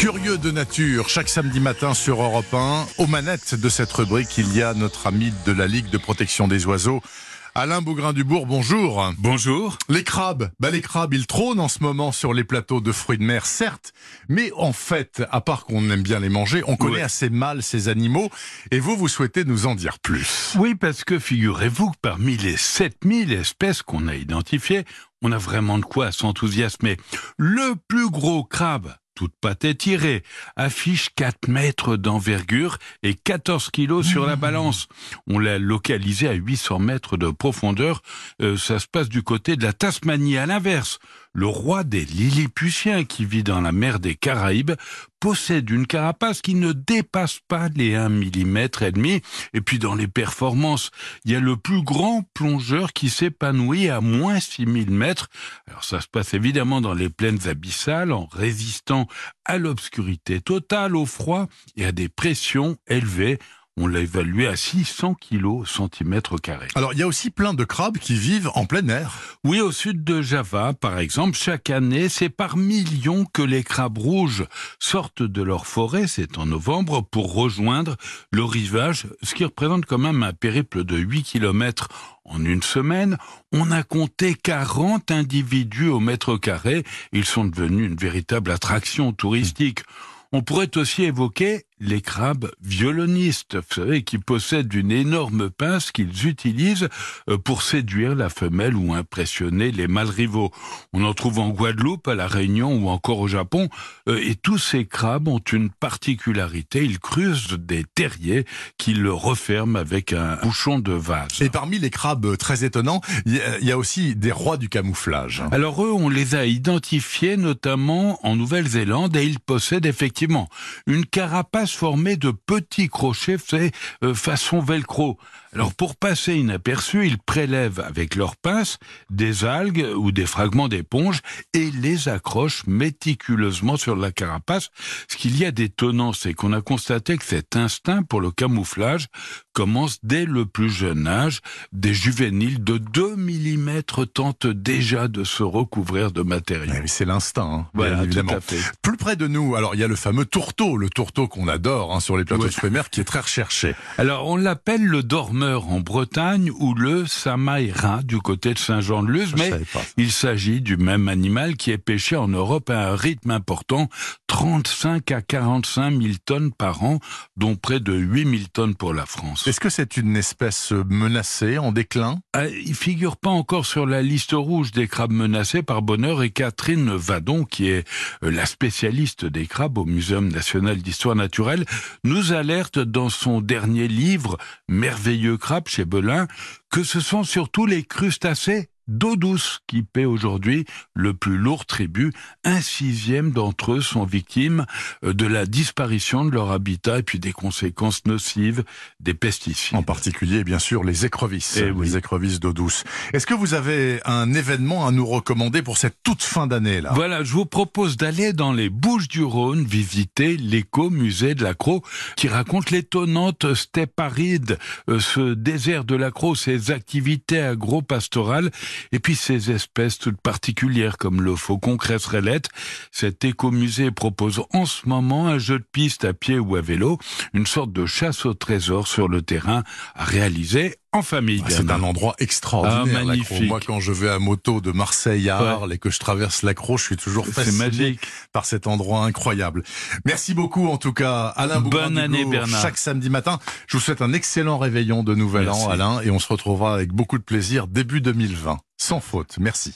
Curieux de nature, chaque samedi matin sur Europe 1, aux manettes de cette rubrique, il y a notre ami de la Ligue de protection des oiseaux, Alain Bougrain-Dubourg, bonjour. Bonjour. Les crabes, bah les crabes, ils trônent en ce moment sur les plateaux de fruits de mer, certes, mais en fait, à part qu'on aime bien les manger, on connaît assez mal ces animaux, et vous, vous souhaitez nous en dire plus. Oui, parce que figurez-vous que parmi les 7000 espèces qu'on a identifiées, on a vraiment de quoi s'enthousiasmer. Le plus gros crabe, toute pâte tirée, affiche 4 mètres d'envergure et 14 kilos sur la balance. On l'a localisé à 800 mètres de profondeur. Euh, ça se passe du côté de la Tasmanie. À l'inverse, le roi des Lilliputiens, qui vit dans la mer des Caraïbes, possède une carapace qui ne dépasse pas les 1 mm et demi. Et puis dans les performances, il y a le plus grand plongeur qui s'épanouit à moins 6000 mètres. Alors ça se passe évidemment dans les plaines abyssales en résistant à l'obscurité totale, au froid et à des pressions élevées. On l'a évalué à 600 kg carré. Alors, il y a aussi plein de crabes qui vivent en plein air. Oui, au sud de Java, par exemple, chaque année, c'est par millions que les crabes rouges sortent de leur forêt, c'est en novembre, pour rejoindre le rivage, ce qui représente quand même un périple de 8 km en une semaine. On a compté 40 individus au mètre carré. Ils sont devenus une véritable attraction touristique. On pourrait aussi évoquer les crabes violonistes, vous savez, qui possèdent une énorme pince qu'ils utilisent euh, pour séduire la femelle ou impressionner les mâles rivaux. On en trouve en Guadeloupe, à La Réunion ou encore au Japon. Euh, Et tous ces crabes ont une particularité, ils creusent des terriers qu'ils le referment avec un bouchon de vase. Et parmi les crabes très étonnants, il y a aussi des rois du camouflage. Alors eux, on les a identifiés notamment en Nouvelle-Zélande et ils possèdent effectivement une carapace formée de petits crochets faits euh, façon velcro. Alors pour passer inaperçus, ils prélèvent avec leurs pinces des algues ou des fragments d'éponge et les accrochent méticuleusement sur la carapace. Ce qu'il y a d'étonnant, c'est qu'on a constaté que cet instinct pour le camouflage commence dès le plus jeune âge. Des juvéniles de 2 mm tentent déjà de se recouvrir de matériaux. Oui, C'est l'instinct, hein, tout évidemment. à fait. Plus près de nous, alors il y a le fameux tourteau, le tourteau qu'on adore hein, sur les plateaux Ouais. de mer, qui est très recherché. Alors, on l'appelle le dormeur en Bretagne ou le samaïra du côté de Saint-Jean-de-Luz, Je mais il s'agit du même animal qui est pêché en Europe à un rythme important, 35 à 45 000 tonnes par an, dont près de 8 000 tonnes pour la France. Est-ce que c'est une espèce menacée, en déclin? Ah, Il figure pas encore sur la liste rouge des crabes menacés par bonheur et Catherine Vadon, qui est euh, la spécialiste des crabes au Muséum national d'histoire naturelle, nous alerte dans son dernier livre, Merveilleux crabe chez Belin, que ce sont surtout les crustacés d'eau douce qui paient aujourd'hui le plus lourd tribut. Un sixième d'entre eux sont victimes euh, de la disparition de leur habitat et puis des conséquences nocives des pesticides. En particulier, bien sûr, les écrevisses, Eh oui. les écrevisses d'eau douce. Est-ce que vous avez un événement à nous recommander pour cette toute fin d'année là? Voilà, je vous propose d'aller dans les Bouches du Rhône visiter l'éco-musée de l'Accro qui raconte l'étonnante steppe aride, euh, ce désert de l'Accro, ses activités agro-pastorales et puis ces espèces toutes particulières comme le faucon cresserellette. Cet écomusée propose en ce moment un jeu de piste à pied ou à vélo, une sorte de chasse au trésor sur le terrain à réaliser en famille. Ah, C'est un endroit extraordinaire, Ah, magnifique. Moi, quand je vais à moto de Marseille à Arles et que je traverse l'Accro, je suis toujours fasciné magique. par cet endroit incroyable. Merci beaucoup, en tout cas, Alain Bonne année, Bernard. Chaque samedi matin, je vous souhaite un excellent réveillon de Nouvel Merci. An, Alain, et on se retrouvera avec beaucoup de plaisir début 2020. Sans faute. Merci.